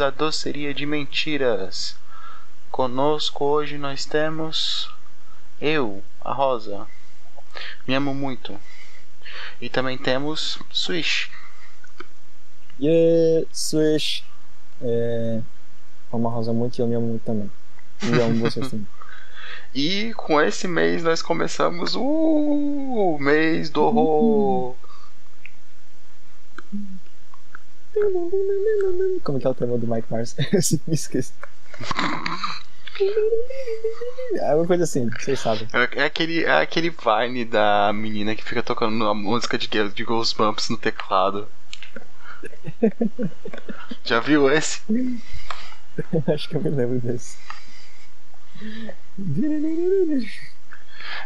bem-vindos à Doceria de Mentiras. Conosco hoje nós temos eu, a Rosa. Me amo muito. E também temos Swish. Yeah, Swish. É... Amo a Rosa muito e eu me amo muito também. E amo vocês também. E com esse mês nós começamos o mês do horror. Como que é o tema do Mike Mars? Eu sempre me esqueço. É uma coisa assim, vocês sabem. É aquele, é aquele Vine da menina que fica tocando a música de, de Ghostbumps no teclado. Já viu esse? Acho que eu me lembro desse.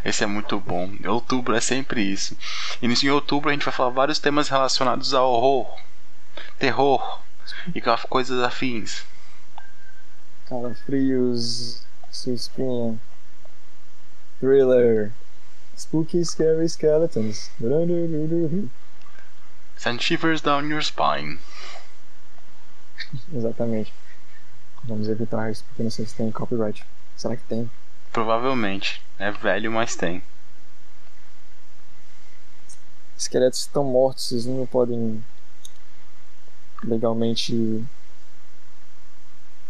Esse é muito bom. Outubro é sempre isso. E em outubro a gente vai falar vários temas relacionados ao horror, terror e coisas afins. Calafrios, suspinha, thriller, spooky, scary skeletons. Send shivers down your spine. Exatamente. Vamos evitar isso porque não sei se tem copyright. Será que tem? Provavelmente. É velho, mas tem. Esqueletos estão mortos, eles não podem legalmente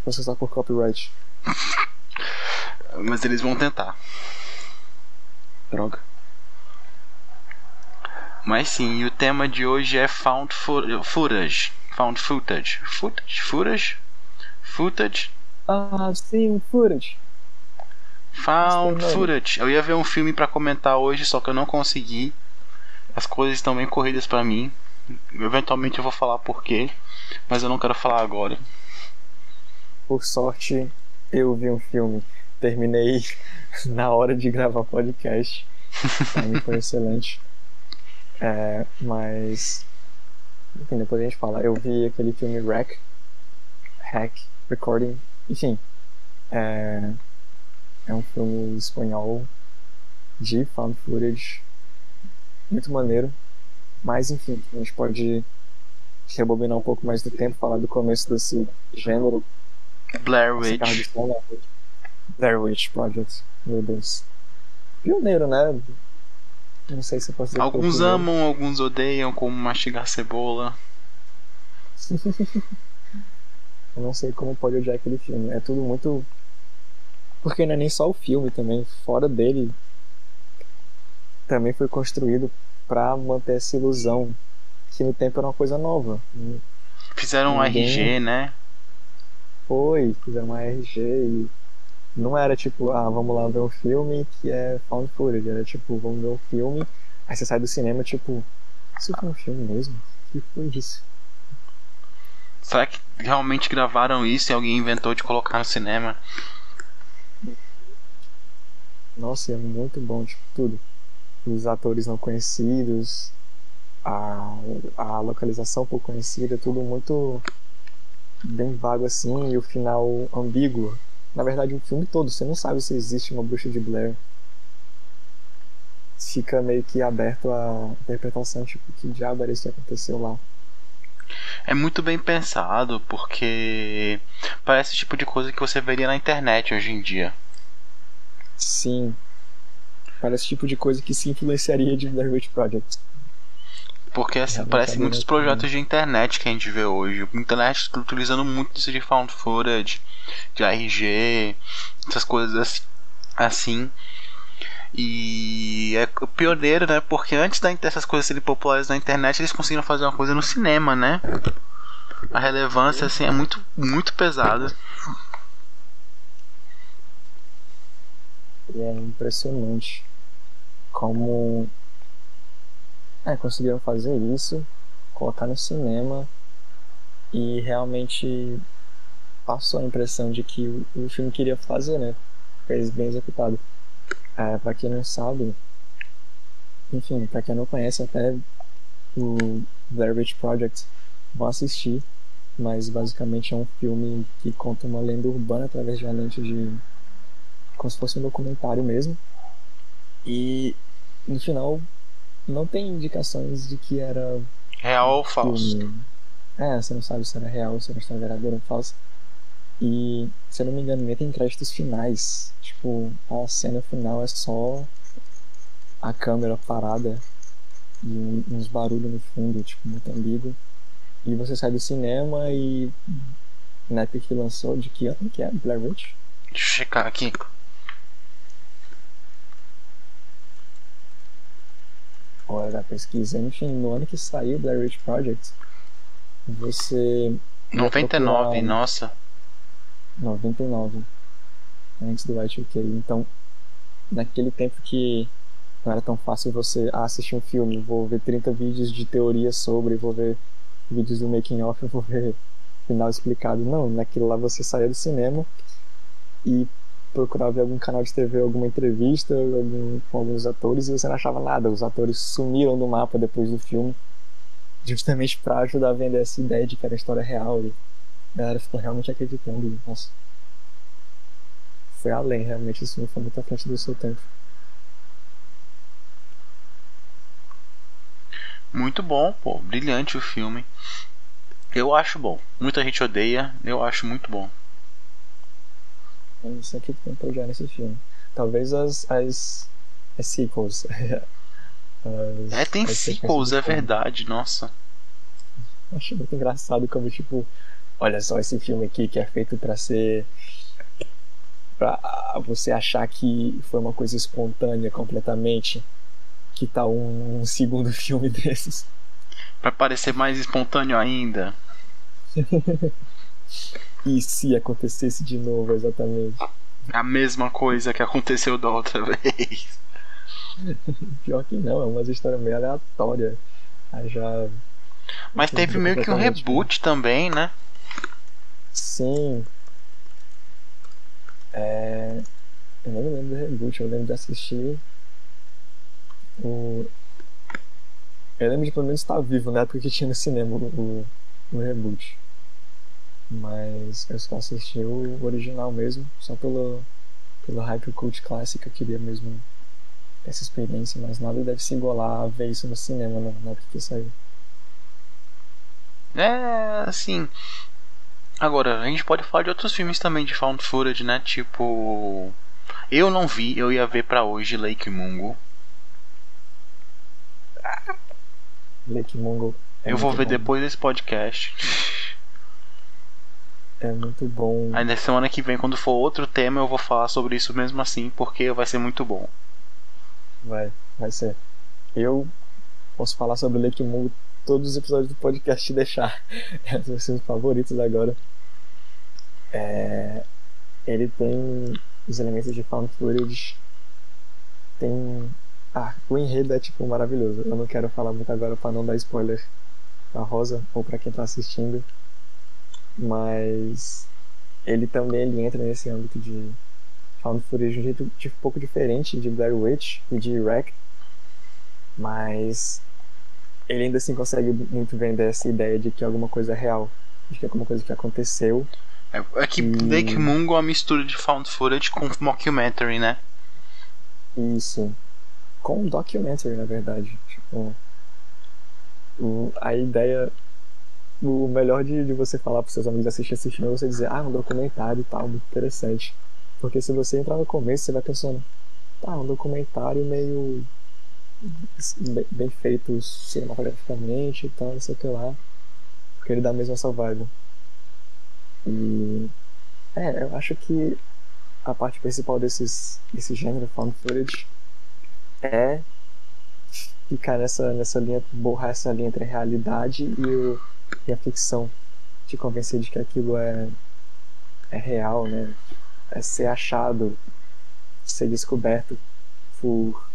processar por copyright. mas eles vão tentar. Droga. Mas sim, e o tema de hoje é Found Footage. Found Footage. Footage? Footage? Footage? Ah, sim, footage. Found footage. Eu ia ver um filme para comentar hoje, só que eu não consegui. As coisas estão bem corridas para mim. Eventualmente eu vou falar porquê, mas eu não quero falar agora. Por sorte, eu vi um filme. Terminei na hora de gravar podcast. Foi excelente. É, mas. Enfim, depois a gente fala. Eu vi aquele filme Rec. Hack Recording. Enfim. É, é um filme espanhol de found footage muito maneiro. Mas enfim, a gente pode rebobinar um pouco mais do tempo, falar do começo desse gênero. Blair Witch. Blair Witch Project, meu Deus. Pioneiro, né? Não sei se eu posso dizer. Alguns amam, alguns odeiam, como mastigar cebola. eu não sei como pode odiar aquele filme. É tudo muito porque não é nem só o filme também, fora dele também foi construído para manter essa ilusão que no tempo era uma coisa nova. Fizeram Ninguém... um RG, né? Foi, fizeram uma RG e não era tipo, ah, vamos lá ver um filme que é found footage, era tipo, vamos ver um filme, aí você sai do cinema tipo, isso foi um filme mesmo? O que foi isso? Será que realmente gravaram isso e alguém inventou de colocar no cinema? Nossa, é muito bom, tipo, tudo. Os atores não conhecidos, a, a localização pouco conhecida, tudo muito bem vago assim, e o final ambíguo. Na verdade, o filme todo, você não sabe se existe uma bruxa de Blair. Fica meio que aberto a interpretação, tipo, que diabo era isso que aconteceu lá. É muito bem pensado, porque parece o tipo de coisa que você veria na internet hoje em dia. Sim. Parece tipo de coisa que se influenciaria de Blair Witch Project. Porque assim, parece muitos projetos de internet que a gente vê hoje. Internet utilizando muito isso de found footage, de RG, essas coisas assim. E é pioneiro, né? Porque antes dessas coisas serem populares na internet, eles conseguiram fazer uma coisa no cinema, né? A relevância assim é muito muito pesada. E é impressionante como é, conseguiram fazer isso, colocar no cinema e realmente passou a impressão de que o, o filme queria fazer, né? Fez bem executado. É, pra quem não sabe, enfim, pra quem não conhece até o Blair Witch Project, vão assistir, mas basicamente é um filme que conta uma lenda urbana através de uma lente de como se fosse um documentário mesmo. E no final não tem indicações de que era Real ou falso? filme. É, você não sabe se era real, se era história verdadeira ou falsa. E, se eu não me engano, nem tem créditos finais. Tipo, a cena final é só a câmera parada e um- uns barulhos no fundo, tipo, muito ambíguo. E você sai do cinema e. Na época que lançou, de que ano que é? Blair Witch? Deixa eu checar aqui. hora da pesquisa. Enfim, no ano que saiu Blair Witch Project, você. ia 99, procurar- nossa. 99. Antes do Y2K. Então, naquele tempo que não era tão fácil você ah, assistir um filme, vou ver 30 vídeos de teoria sobre, vou ver vídeos do making off, vou ver final explicado. Não, naquilo lá você saía do cinema e procurava ver algum canal de TV, alguma entrevista algum, com alguns atores e você não achava nada. Os atores sumiram do mapa depois do filme, justamente para ajudar a vender essa ideia de que era história real. E a galera ficou realmente acreditando. Nossa. Foi além, realmente, esse filme foi muito à frente do seu tempo. Muito bom, pô. Brilhante o filme. Eu acho bom. Muita gente odeia, eu acho muito bom. É isso aqui que tem pra odiar nesse filme. Talvez as, as, as sequels. As- É, tem sequels, é verdade, nossa. Acho muito engraçado como, tipo, olha só esse filme aqui que é feito pra ser. pra você achar que foi uma coisa espontânea completamente. Que tal um, um segundo filme desses? Pra parecer mais espontâneo ainda. E se acontecesse de novo, exatamente? A mesma coisa que aconteceu da outra vez. Pior que não, é uma história meio aleatória. Aí já. Mas teve meio que um Completamente, reboot também, né? Sim. É... Eu não me lembro do reboot, eu lembro de assistir o. Eu lembro de pelo menos estar vivo na época que tinha no cinema o, o reboot. Mas eu só assisti o original mesmo, só pelo, pelo hype cult clássico, eu queria mesmo essa experiência, mas nada deve se igualar a ver isso no cinema né, na época que saiu. É, assim. Agora, a gente pode falar de outros filmes também de found footage, né? Tipo. Eu não vi, eu ia ver pra hoje Lake Mungo. Lake Mungo. é eu vou ver bom. depois desse podcast. É muito bom. Aí na semana que vem, quando for outro tema, eu vou falar sobre isso mesmo assim, porque vai ser muito bom. Vai, vai ser. Eu posso falar sobre Lake Mungo todos os episódios do podcast e deixar. É um dos meus favoritos agora. É, ele tem os elementos de found footage. Tem. Ah, o enredo é tipo maravilhoso. Eu não quero falar muito agora para não dar spoiler pra Rosa ou para quem tá assistindo. Mas ele também ele entra nesse âmbito de found footage de um jeito de- um pouco diferente de Blair Witch e de Wreck, mas ele ainda assim consegue muito vender essa ideia de que alguma coisa é real, de que alguma coisa que aconteceu. É, é que Hum. Lake Mungo é uma mistura de found footage com mockumentary, né? Isso. Com um documentary, na verdade. Tipo, a ideia. O melhor de, de você falar para seus amigos assistir esse filme é você dizer, ah, um documentário e tal, muito interessante. Porque se você entrar no começo, você vai pensando, tá, um documentário meio. bem, bem feito cinematograficamente e tal, não sei o que lá. Porque ele dá mesmo essa vibe. E. É, eu acho que a parte principal desses, desse gênero found footage é ficar nessa, nessa linha, borrar essa linha entre a realidade e, o, e a ficção. Te convencer de que aquilo é, é real, né? É ser achado, ser descoberto por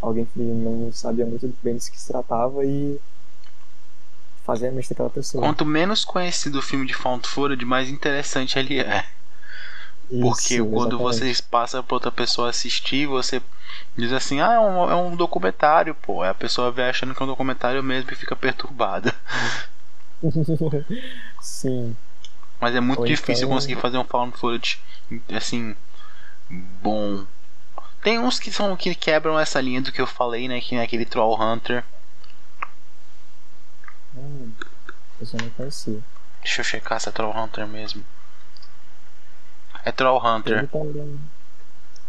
alguém que não sabia muito bem do que se tratava e fazer a mente daquela pessoa. Quanto menos conhecido o filme de found footage, mais interessante ele é. Porque Isso, quando exatamente. vocês passam pra outra pessoa assistir, você diz assim, ah, é um, é um documentário, pô. Aí a pessoa vê achando que é um documentário mesmo e fica perturbada. Sim, Mas é muito Ou difícil então- conseguir fazer um found footage assim bom. Tem uns que são que quebram essa linha do que eu falei, né? Que é aquele Troll Hunter. Esse eu não conhecia. Deixa eu checar se é Troll Hunter mesmo. É Troll Hunter. Teve também,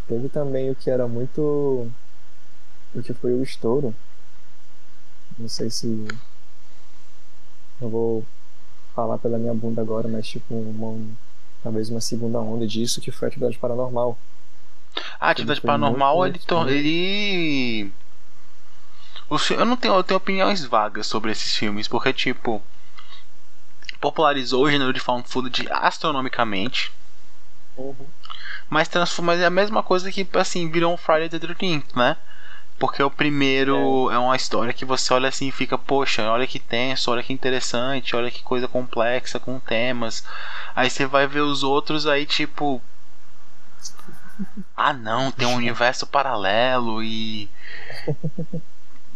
teve também o que era muito. O que foi o estouro. Não sei se. Não vou falar pela minha bunda agora, mas tipo, uma, talvez uma segunda onda disso que foi a atividade paranormal. A atividade paranormal, ele, ele. Eu não tenho, eu tenho opiniões vagas sobre esses filmes, porque tipo. Popularizou o gênero de found footage astronomicamente. Uhum. Mas transforma é a mesma coisa que assim virou um Friday the 13th, né? Porque o primeiro é. é. uma história que você olha assim e fica, poxa, olha que tenso, olha que interessante, olha que coisa complexa com temas. Aí você vai ver os outros aí, tipo. Ah não, tem um universo paralelo e.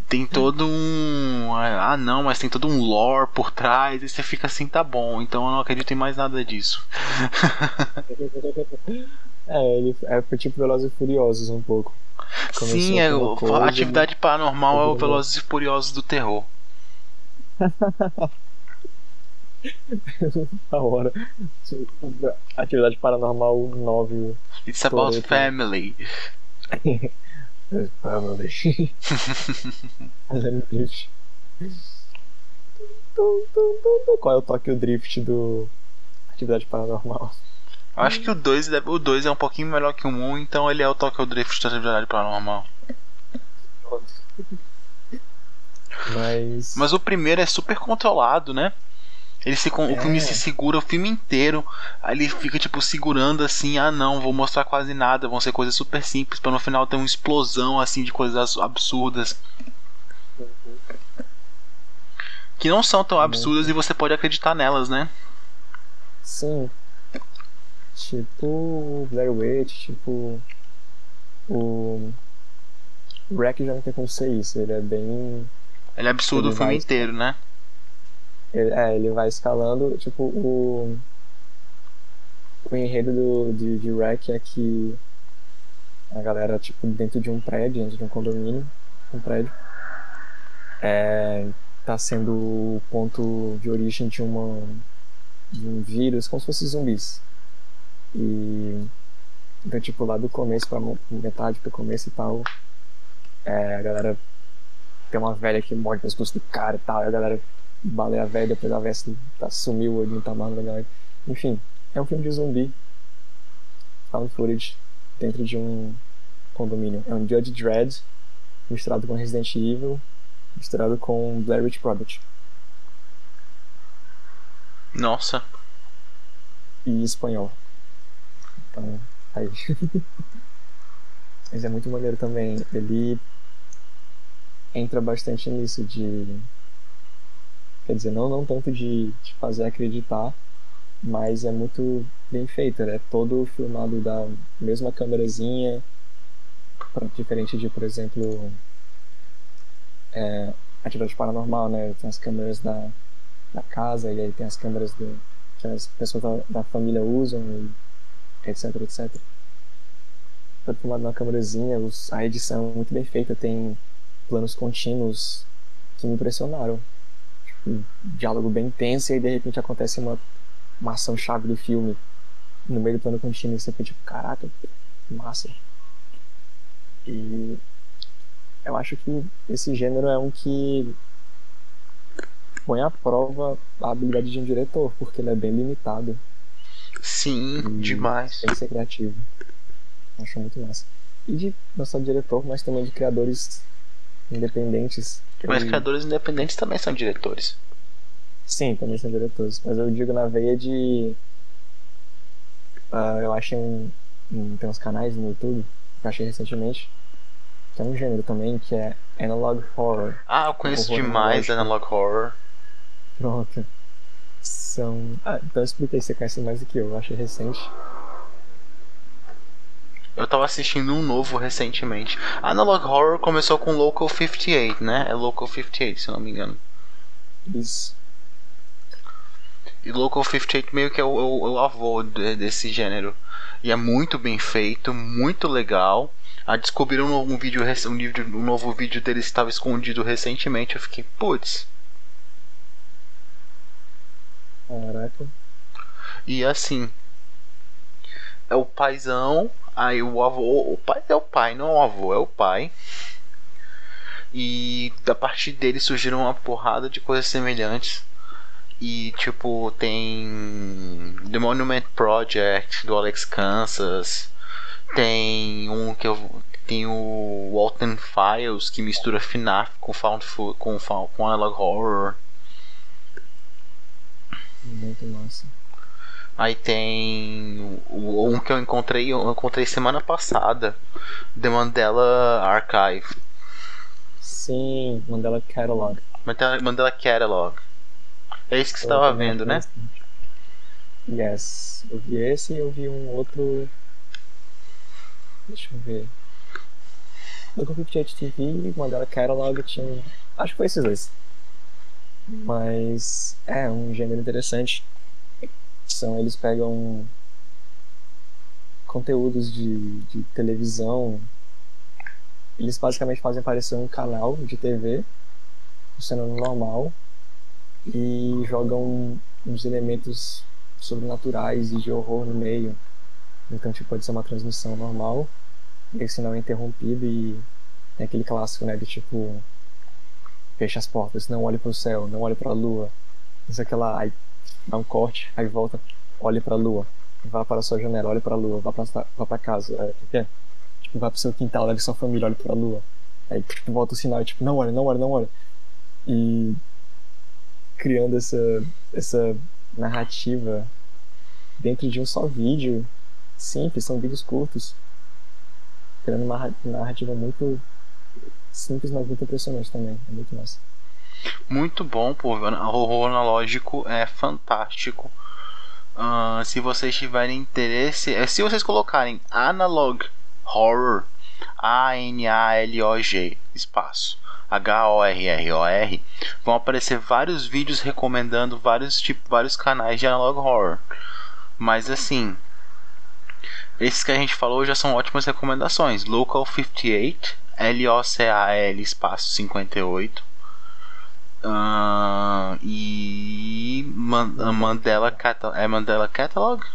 Tem todo um. Ah não, mas tem todo um lore por trás. E você fica assim, tá bom, então eu não acredito em mais nada disso. é, ele é tipo Velozes e Furiosos um pouco. Começou Sim, é, coisa, a atividade paranormal é o Velozes e Furiosos do terror. da hora. Atividade paranormal 9. It's about family. family. Fazendo drift. Qual é o toque o drift do Atividade Paranormal? Acho que o 2 o dois é um pouquinho melhor que o 1, um, então ele é o Tokyo Drift da atividade paranormal. Mas... Mas o primeiro é super controlado, né? Ele se, é. O filme se segura o filme inteiro. Aí ele fica tipo segurando assim: ah, não, vou mostrar quase nada. Vão ser coisas super simples. para no final ter uma explosão assim de coisas absurdas. Que não são tão absurdas e você pode acreditar nelas, né? Sim, Tipo Blair Witch, tipo o Wreck já não tem como ser isso, ele é bem. Ele é absurdo ele o filme vai... inteiro, né? Ele, é, ele vai escalando, tipo, o. O enredo do, de, de Wreck é que a galera, tipo, dentro de um prédio, dentro de um condomínio, um prédio, é, tá sendo o ponto de origem de, uma, de um vírus, como se fosse zumbis. E então, tipo, lá do começo pra metade pro começo e tal, é, a galera tem uma velha que morre no pescoço do cara e tal, e a galera baleia a velha, depois a velha tá, sumiu, ele não tá mais legal. Enfim, é um filme de zumbi, found footage, dentro de um condomínio. É um Judge Dredd misturado com Resident Evil, misturado com Blair Witch Project. Nossa. E espanhol. Então, aí. Mas é muito maneiro também. Ele entra bastante nisso de. Quer dizer, não, não tanto de, de fazer acreditar, mas é muito bem feito. É todo filmado da mesma câmerazinha, diferente de, por exemplo, é, atividade paranormal, né? Tem as câmeras da, da casa e aí tem as câmeras do, que as pessoas da, da família usam e etc, etc. Tudo filmado na câmerazinha, a edição é muito bem feita, tem planos contínuos que me impressionaram. Tipo, um diálogo bem intenso e aí de repente acontece uma, uma ação chave do filme no meio do plano contínuo e você fica tipo, caraca, massa. E eu acho que esse gênero é um que põe à prova a habilidade de um diretor, porque ele é bem limitado. Sim, e demais. Tem que ser criativo. Acho muito massa. E de não só de diretor, mas também de criadores independentes. Mas criadores independentes também são diretores. Sim, também são diretores. Mas eu digo na veia de. Uh, eu achei um, um, Tem uns canais no YouTube que eu achei recentemente. Que é um gênero também, que é Analog Horror. Ah, eu conheço demais Analog Horror. Pronto são. Ah, então explica aí, você conhece mais do que eu, eu achei recente. Eu tava assistindo um novo recentemente. Analog Horror começou com Local 58, né? É Local 58, se eu não me engano. Isso. E Local 58 meio que é o, o, o avô desse gênero. E é muito bem feito, muito legal. Ah, descobriram um, vídeo, um, vídeo, um novo vídeo dele estava escondido recentemente. Eu fiquei, putz, Caraca. E assim, é o paizão, aí o avô, o pai é o pai, não é o avô, é o pai. E da partir dele surgiram uma porrada de coisas semelhantes. E tipo, tem The Monument Project do Alex Kansas. Tem um que eu tem o Walton Files que mistura FNAF com found com com analog horror. Muito massa. Aí tem o, um que eu encontrei, eu encontrei semana passada, The Mandela Archive. Sim, Mandela Catalog. Mandela, Mandela Catalog. É isso que você estava vendo, né? Yes. Eu vi esse e eu vi um outro. Deixa eu ver. Do Google TV, Mandela Catalog tinha. Acho que foi esses dois. Mas é um gênero interessante. São, eles pegam conteúdos de, de televisão. Eles basicamente fazem aparecer um canal de TV funcionando normal e jogam uns elementos sobrenaturais e de horror no meio. Então, tipo, pode ser uma transmissão normal, e o sinal é interrompido e tem aquele clássico, né, de tipo, fecha as portas, não olhe para o céu, não olhe para a lua. Isso aqui lá, aí dá um corte, aí volta, olhe para a lua, vá para a sua janela, olhe para a lua, vá para vá para casa, é, é? Tipo, vá para o seu quintal, leve sua família, olhe para a lua. Aí tipo, volta o sinal e tipo, não olhe, não olhe, não olhe. E criando essa essa narrativa dentro de um só vídeo simples, são vídeos curtos, criando uma narrativa muito simples, mas muito impressionante também. É muito massa. Muito bom, pô. Horror analógico é fantástico. Uh, se vocês tiverem interesse, é, se vocês colocarem Analog Horror, A-N-A-L-O-G, espaço, H-O-R-R-O-R, vão aparecer vários vídeos recomendando vários, tipo, vários canais de Analog Horror. Mas assim, esses que a gente falou já são ótimas recomendações. Local 58 L-O-C-A-L espaço 58. Uh, e Man Mandela Catalog. É Mandela Catalog?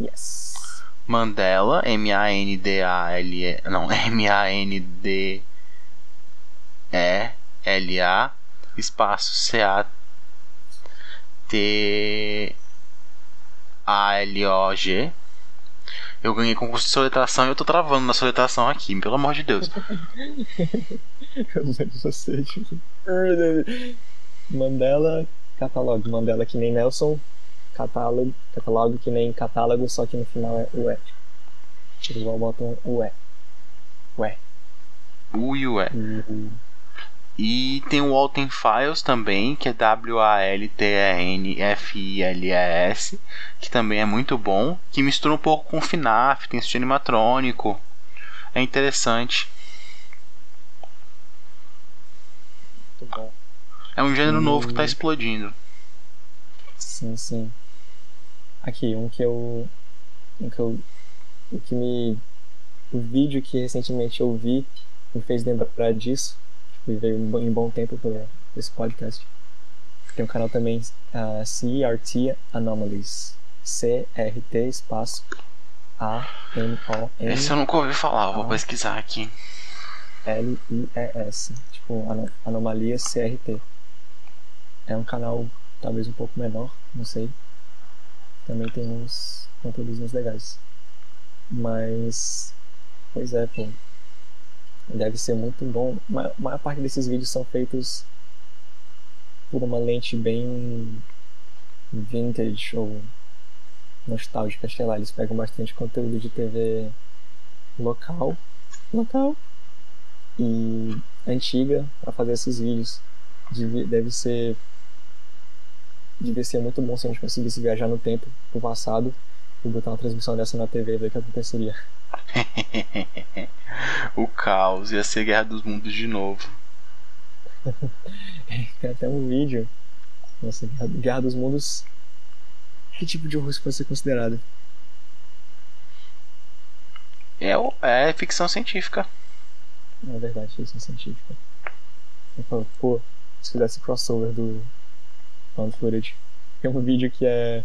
Yes. Mandela, M-A-N-D-A-L-E. Não, M-A-N-D-E-L-A espaço C-A-T-A-L-O-G eu ganhei concurso de soletração e eu tô travando na soletração aqui, pelo amor de Deus. Mandela catálogo. Mandela que nem Nelson. Catálogo, catálogo que nem catálogo, só que no final é ué. Tipo, igual botam ué. Ué. U e ué. Uhum. E tem o Walton Files também, que é W-A-L-T-R-N-F-I-L-E-S, que também é muito bom, que mistura um pouco com FNAF, tem estilo animatrônico. É interessante. Muito bom. É um gênero novo que está explodindo. Sim, sim. Aqui, um que eu. Um que eu. O que me. O vídeo que recentemente eu vi me fez lembrar disso veio em bom tempo para esse podcast. Tem um canal também, uh, CRT Anomalies. C-R-T espaço A-N-O-M. Esse eu nunca ouvi falar, vou pesquisar aqui. L-I-E-S. Tipo, Anomalia CRT. É um canal talvez um pouco menor, não sei. Também tem uns conteúdos legais. Mas. Pois é, pô deve ser muito bom. A maior parte desses vídeos são feitos por uma lente bem vintage ou nostálgica, sei lá. Eles pegam bastante conteúdo de TV local, local e antiga para fazer esses vídeos. Deve ser deve ser muito bom se a gente conseguisse viajar no tempo, pro passado, e botar uma transmissão dessa na TV e ver o que aconteceria. o caos ia ser Guerra dos Mundos de novo. Tem até um vídeo. Nossa, Guerra dos Mundos. Que tipo de horror pode ser considerado? É, é ficção científica. É verdade, ficção científica. Eu falo, pô, se fizesse crossover do Found Footage. Tem um vídeo que é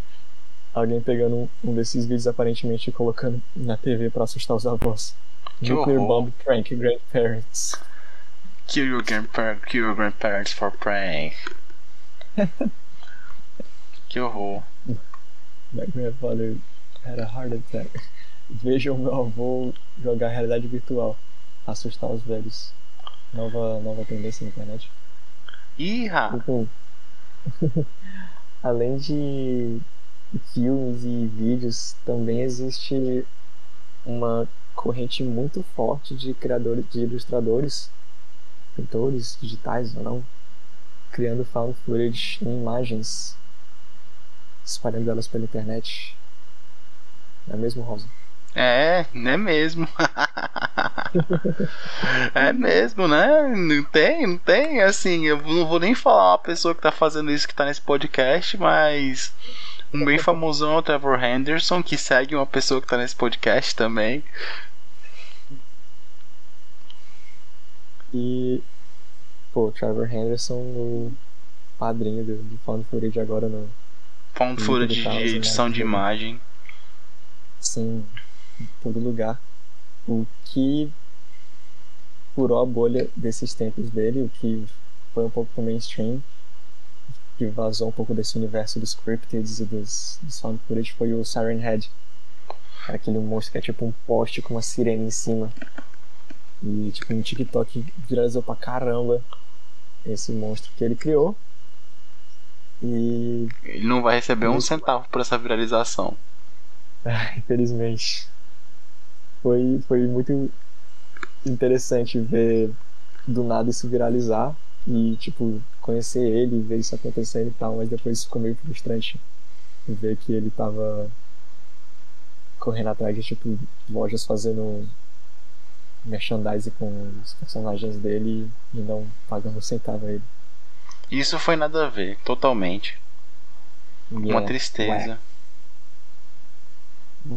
alguém pegando um, um desses vídeos aparentemente e colocando na TV pra assustar os avós. Que Nuclear horror. Bomb Prank Grandparents. Kill your, grandpa kill your grandparents for prank. que horror. My grandfather had a heart attack. Vejam meu avô jogar realidade virtual. Assustar os velhos. Nova, nova tendência na internet. Ih, além de filmes e vídeos, também existe uma corrente muito forte de criadores, de ilustradores, pintores digitais ou não, criando found footage em imagens, espalhando elas pela internet. Não é mesmo, Rosa? É, não é mesmo. é mesmo, né? Não tem, não tem. Assim, eu não vou nem falar uma pessoa que tá fazendo isso que tá nesse podcast, mas um bem famosão é o Trevor Henderson, que segue uma pessoa que tá nesse podcast também. E, pô, Trevor Henderson, o padrinho do, do found footage agora no, Found Muito footage de né? edição de imagem. Sim, em todo lugar. O que furou a bolha desses tempos dele, o que foi um pouco pro mainstream, que vazou um pouco desse universo dos cryptids e dos, dos found footage, foi o Siren Head. Aquele monstro que é tipo um poste com uma sirene em cima. E tipo no TikTok viralizou pra caramba esse monstro que ele criou. E Ele não vai receber um centavo por essa viralização. Ah, infelizmente. Foi, foi muito interessante ver do nada isso viralizar e, tipo, conhecer ele, ver isso acontecendo e tal, mas depois ficou meio frustrante ver que ele tava correndo atrás de, tipo, lojas fazendo merchandise com os personagens dele e não pagando um centavo a ele. Isso foi nada a ver, totalmente. E Uma é, tristeza. ué.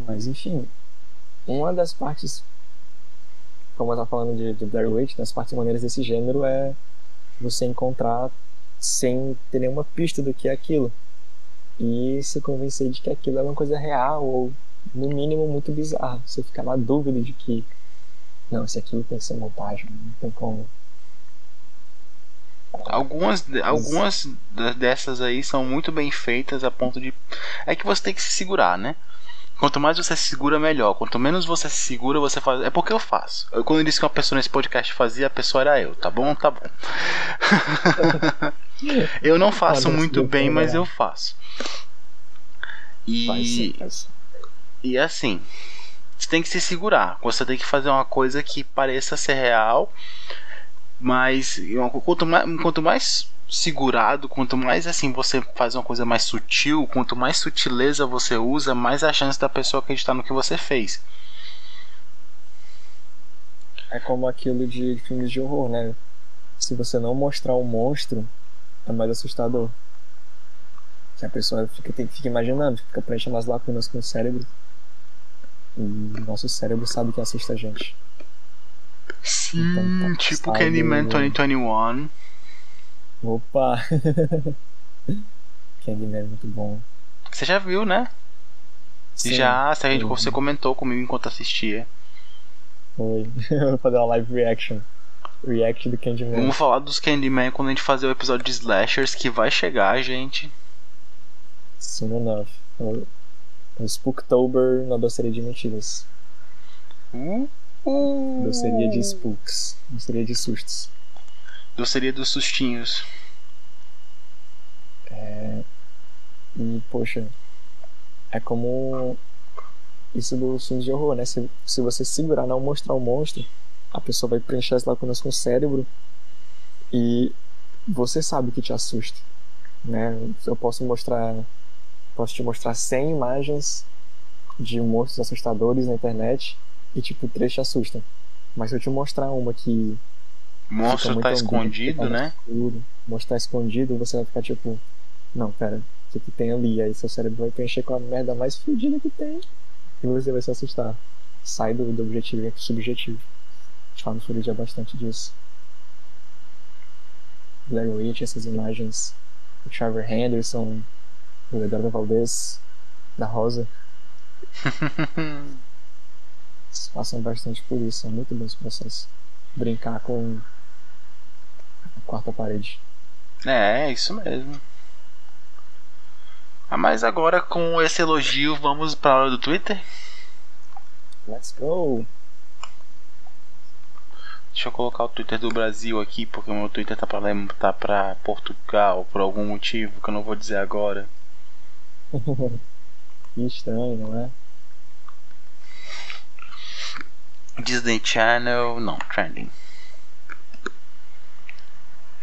Mas enfim, uma das partes, como eu tava falando de, de Blair Witch, das partes maneiras desse gênero é você encontrar sem ter nenhuma pista do que é aquilo. E se convencer de que aquilo é uma coisa real ou, no mínimo, muito bizarra. Você ficar na dúvida de que, não, isso aquilo tem que ser montagem, não tem como. Algumas, algumas dessas aí são muito bem feitas a ponto de. É que você tem que se segurar, né? Quanto mais você se segura, melhor. Quanto menos você se segura, você faz. É porque eu faço. Eu, quando eu disse que uma pessoa nesse podcast fazia, a pessoa era eu, tá bom? Tá bom. eu não faço muito bem, mas também. eu faço. E, e assim, você tem que se segurar. Você tem que fazer uma coisa que pareça ser real, mas quanto mais, quanto mais segurado, quanto mais assim você faz uma coisa mais sutil, quanto mais sutileza você usa, mais a chance da pessoa acreditar no que você fez. É como aquilo de filmes de horror, né? Se você não mostrar o monstro, é mais assustador. Que a pessoa fica, tem- fica imaginando, fica preenchendo as lacunas com o cérebro. E nosso cérebro sabe que assusta a gente. Sim, Então, tá tipo. Candyman 2021. Opa! Candyman é muito bom. Você já viu, né? Sim, já, se a gente, você comentou comigo enquanto assistia. Foi. Eu vou fazer uma live reaction. React do Candyman. Vamos falar dos Candyman quando a gente fazer o episódio de Slashers que vai chegar, gente. Soon enough. No, no Spooktober na doceria de mentiras. Uh, uh, Doceria de spooks. Doceria de sustos. Doceria dos sustinhos. E, poxa, é como isso dos filmes de horror, né? Se, se você segurar, não mostrar o monstro, a pessoa vai preencher as lacunas com o cérebro e você sabe que te assusta, né? Eu posso mostrar, posso te mostrar 100 imagens de monstros assustadores na internet e, tipo, três te assustam. Mas se eu te mostrar uma que monstro tá escondido, né? escuro, mostrar escondido, você vai ficar tipo, não, pera, o que, que tem ali? Aí seu cérebro vai preencher com a merda mais fodida que tem e você vai se assustar. Sai do, do objetivo e vem pro subjetivo. Found footage é bastante disso. Blair Witch, essas imagens, o Trevor Henderson, do Eduardo Valdez, da Rosa. Eles passam bastante por isso, é muito bom esse processo. Brincar com a quarta parede. É, é isso mesmo. Ah, mas agora com esse elogio, vamos para a hora do Twitter? Let's go! Deixa eu colocar o Twitter do Brasil aqui, porque o meu Twitter tá pra, tá pra Portugal por algum motivo que eu não vou dizer agora. que estranho, não é? Disney Channel, não, trending.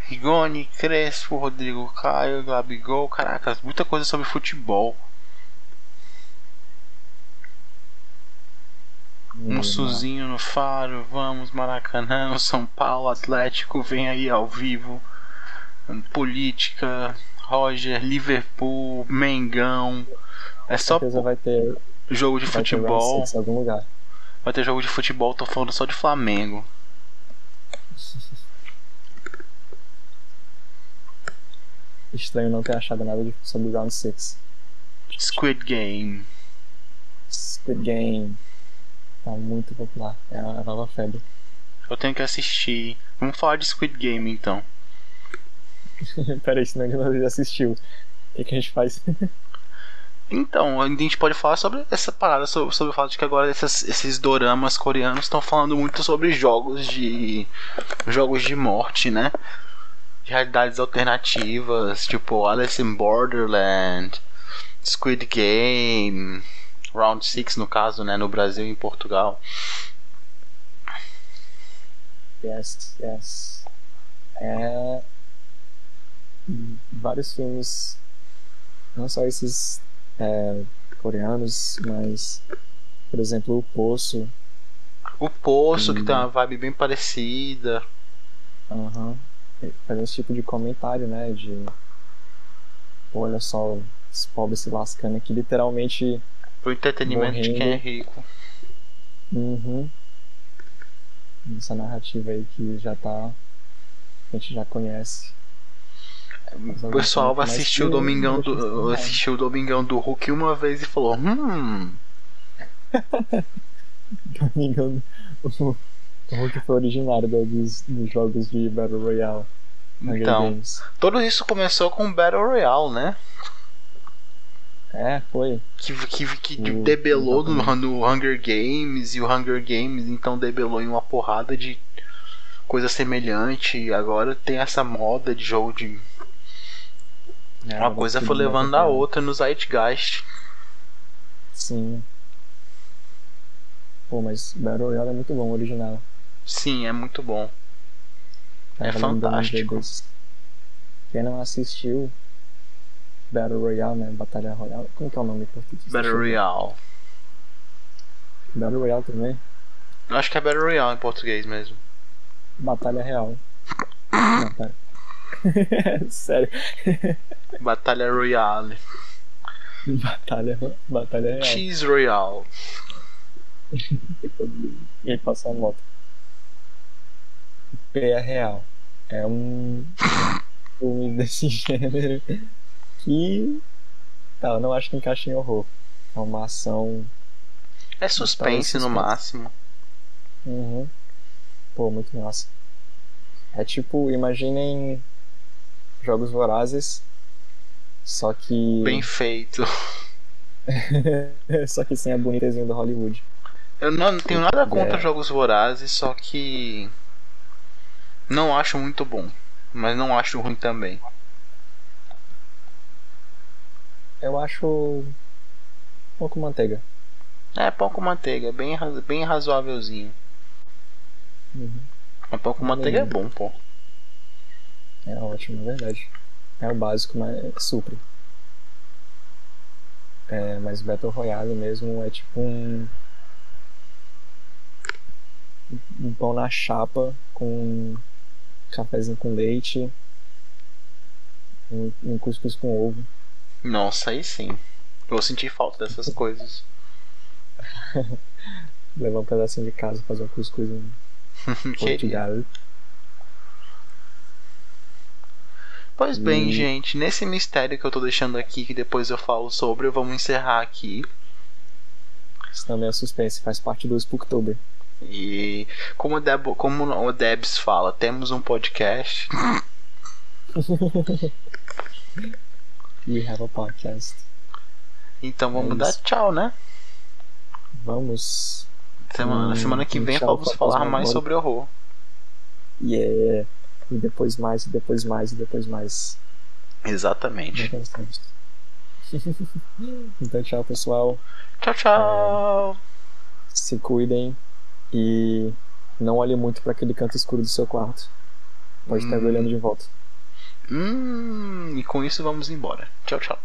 Rigoni, Crespo, Rodrigo Caio, Gabigol, caracas, muita coisa sobre futebol. Um Suzinho no Faro, vamos Maracanã, São Paulo, Atlético, vem aí ao vivo. Política, Roger, Liverpool, Mengão. É só vai ter jogo de vai futebol. Ter algum lugar. Vai ter jogo de futebol, tô falando só de Flamengo. Estranho não ter achado nada de, sobre Round 6. Squid Game. Squid Game. Tá muito popular. É a nova febre. Eu tenho que assistir. Vamos falar de Squid Game então. Pera aí, senão ele já assistiu. O que, que a gente faz? Então, a gente pode falar sobre essa parada, sobre, sobre o fato de que agora esses, esses doramas coreanos estão falando muito sobre jogos de. jogos de morte, né? De realidades alternativas, tipo Alice in Borderland, Squid Game, Round 6 no caso, né? No Brasil e em Portugal. Yes, yes. É. Vários filmes. Não só esses é, coreanos, mas por exemplo o Poço. O Poço que tem uma vibe bem parecida. Aham. Uhum. Faz esse tipo de comentário, né? De olha só os pobres se lascando aqui, literalmente. Pro entretenimento morrendo. de quem é rico. Uhum. Essa narrativa aí que já tá. A gente já conhece. O pessoal assistiu o Domingão do assistiu o Domingão do Hulk uma vez e falou: "Hum". Domingão o, o Hulk foi originário dos, dos jogos de Battle Royale. Então, tudo isso começou com Battle Royale, né? É, foi. Que, que, que o, debelou no, no Hunger Games e o Hunger Games então debelou em uma porrada de coisa semelhante. Agora tem essa moda de jogo de é, Uma coisa foi levando a outra no Zeitgeist. Sim. Pô, mas Battle Royale é muito bom, original. Sim, é muito bom. é fantástico. Quem não assistiu Battle Royale, né? Batalha Royale. Como que é o nome em português? Battle Royale. Battle Royale também? Acho que é Battle Royale em português mesmo. Batalha Real. não, pera. Sério. Batalha Royale. Batalha, batalha real. Cheese Royale. e aí passa a moto. Peia Real. É um filme desse gênero que. Tá, eu não acho que encaixa em horror. É uma ação. É suspense, suspense. no máximo. Uhum. Pô, muito massa. É tipo, imaginem Jogos Vorazes só que. Bem feito. só que sem a bonitezinha do Hollywood. Eu não tenho nada contra é. jogos vorazes, só que. Não acho muito bom. Mas não acho ruim também. Eu acho. Pouco manteiga. É, pouco manteiga. Bem, bem razoávelzinho. Uhum. Mas pouco manteiga é bom, pô. É ótimo, é verdade. É o básico, mas supre. É, mas Battle Royale mesmo é tipo um. Um pão na chapa com cafezinho com leite. Um, um cuscuz com ovo. Nossa, aí sim. Vou sentir falta dessas coisas. Levar um pedacinho de casa fazer um cuscuz em Portugal. Pois bem, E- gente, nesse mistério que eu tô deixando aqui, que depois eu falo sobre, vamos encerrar aqui. Isso também é suspense, faz parte do Spooktober. E como o, Deb, como o Debs fala, temos um podcast. We have a podcast. Então vamos É dar tchau, né? Vamos. Semana, Hum, semana que um vem tchau vamos falar mais memória. sobre horror. Yeah. E depois mais, e depois mais, e depois mais. Exatamente. Então, tchau, pessoal. Tchau, tchau. Se cuidem e não olhem muito para aquele canto escuro do seu quarto. Pode estar Hum. olhando de volta. Hum, e com isso vamos embora. Tchau, tchau.